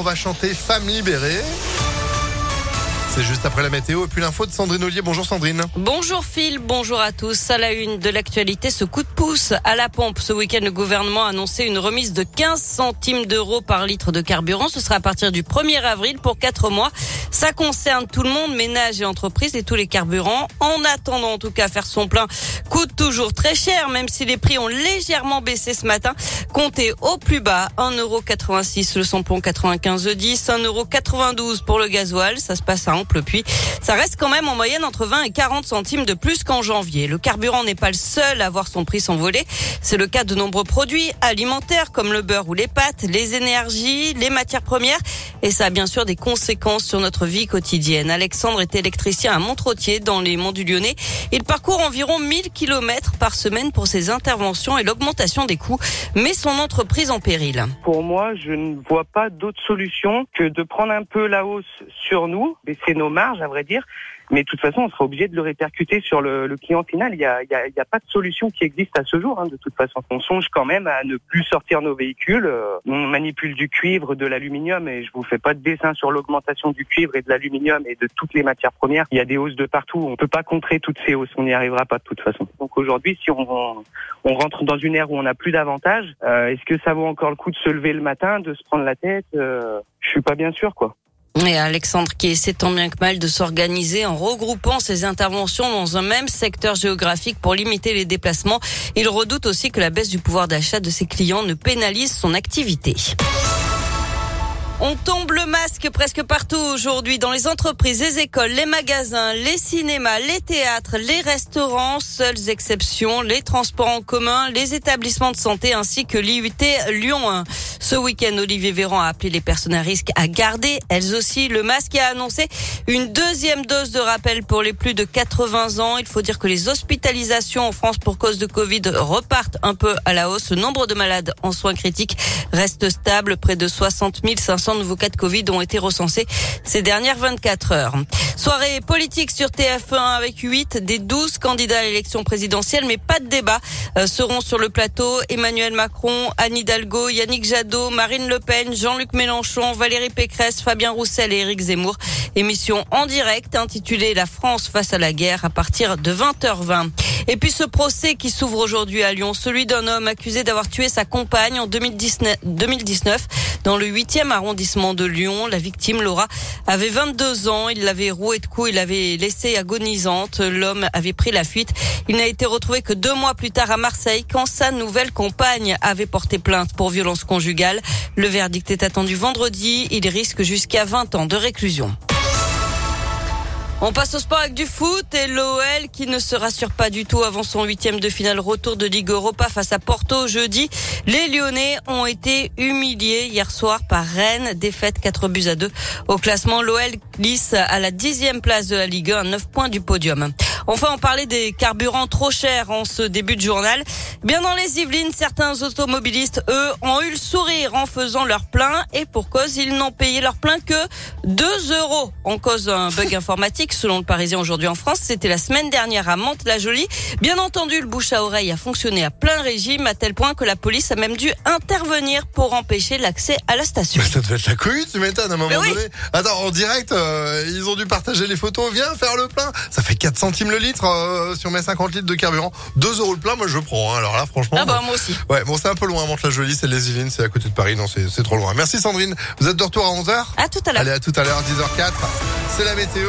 on va chanter Femme libérée. C'est juste après la météo et puis l'info de Sandrine Ollier. Bonjour Sandrine. Bonjour Phil, bonjour à tous. À la une de l'actualité, ce coup de pouce à la pompe. Ce week-end, le gouvernement a annoncé une remise de 15 centimes d'euros par litre de carburant. Ce sera à partir du 1er avril pour 4 mois. Ça concerne tout le monde, ménages et entreprises et tous les carburants. En attendant, en tout cas, faire son plein coûte toujours très cher, même si les prix ont légèrement baissé ce matin. Comptez au plus bas, 1,86€ le samplon 95 10, 1,92€ pour le gasoil. Ça se passe à Puis Ça reste quand même en moyenne entre 20 et 40 centimes de plus qu'en janvier. Le carburant n'est pas le seul à voir son prix s'envoler. C'est le cas de nombreux produits alimentaires comme le beurre ou les pâtes, les énergies, les matières premières. Et ça a bien sûr des conséquences sur notre vie quotidienne. Alexandre est électricien à Montretier dans les monts du Lyonnais. Il parcourt environ 1000 kilomètres par semaine pour ses interventions et l'augmentation des coûts met son entreprise en péril. Pour moi, je ne vois pas d'autre solution que de prendre un peu la hausse sur nous, nos marges à vrai dire, mais de toute façon, on sera obligé de le répercuter sur le, le client final. Il n'y a, y a, a, pas de solution qui existe à ce jour. Hein, de toute façon, on songe quand même à ne plus sortir nos véhicules. Euh, on manipule du cuivre, de l'aluminium, et je vous fais pas de dessin sur l'augmentation du cuivre et de l'aluminium et de toutes les matières premières. Il y a des hausses de partout. On peut pas contrer toutes ces hausses. On n'y arrivera pas de toute façon. Donc aujourd'hui, si on, on rentre dans une ère où on n'a plus d'avantages, euh, est-ce que ça vaut encore le coup de se lever le matin, de se prendre la tête? Euh, Je suis pas bien sûr, quoi. Et Alexandre qui essaie tant bien que mal de s'organiser en regroupant ses interventions dans un même secteur géographique pour limiter les déplacements. Il redoute aussi que la baisse du pouvoir d'achat de ses clients ne pénalise son activité. On tombe le masque presque partout aujourd'hui dans les entreprises, les écoles, les magasins, les cinémas, les théâtres, les restaurants, seules exceptions, les transports en commun, les établissements de santé ainsi que l'IUT Lyon 1. Ce week-end, Olivier Véran a appelé les personnes à risque à garder, elles aussi, le masque et a annoncé une deuxième dose de rappel pour les plus de 80 ans. Il faut dire que les hospitalisations en France pour cause de Covid repartent un peu à la hausse. Le nombre de malades en soins critiques reste stable. Près de 60 500 nouveaux cas de Covid ont été recensés ces dernières 24 heures. Soirée politique sur TF1 avec 8 des 12 candidats à l'élection présidentielle, mais pas de débat euh, seront sur le plateau. Emmanuel Macron, Anne Hidalgo, Yannick Jadot, Marine Le Pen, Jean-Luc Mélenchon, Valérie Pécresse, Fabien Roussel et Éric Zemmour. Émission en direct intitulée La France face à la guerre à partir de 20h20. Et puis ce procès qui s'ouvre aujourd'hui à Lyon, celui d'un homme accusé d'avoir tué sa compagne en 2019, 2019 dans le 8e arrondissement de Lyon. La victime, Laura, avait 22 ans. Il l'avait roué de coups, il l'avait laissée agonisante. L'homme avait pris la fuite. Il n'a été retrouvé que deux mois plus tard à Marseille quand sa nouvelle compagne avait porté plainte pour violence conjugale. Le verdict est attendu vendredi. Il risque jusqu'à 20 ans de réclusion. On passe au sport avec du foot et l'OL qui ne se rassure pas du tout avant son huitième de finale retour de Ligue Europa face à Porto jeudi. Les Lyonnais ont été humiliés hier soir par Rennes, défaite 4 buts à 2. Au classement, l'OL glisse à la dixième place de la Ligue 1, 9 points du podium. Enfin, on parlait des carburants trop chers en ce début de journal. Bien dans les Yvelines, certains automobilistes, eux, ont eu le sourire en faisant leur plein et pour cause, ils n'ont payé leur plein que 2 euros en cause d'un bug informatique selon le Parisien aujourd'hui en France. C'était la semaine dernière à Mantes-la-Jolie. Bien entendu, le bouche à oreille a fonctionné à plein régime à tel point que la police a même dû intervenir pour empêcher l'accès à la station. ça devait être la couille, tu m'étonnes à un moment donné. Attends, en direct, euh, ils ont dû partager les photos. Viens faire le plein. Ça fait 4 centimes le litre euh, si on met 50 litres de carburant. 2 euros le plein, moi je prends. Hein. Alors là, franchement. Ah bah moi aussi. Ouais, bon, c'est un peu loin, Mantes-la-Jolie, c'est les Yvelines, c'est à côté de Paris. Non, c'est trop loin. Merci Sandrine. Vous êtes de retour à 11h À tout à l'heure. Allez, à tout à l'heure, 10h04. C'est la météo.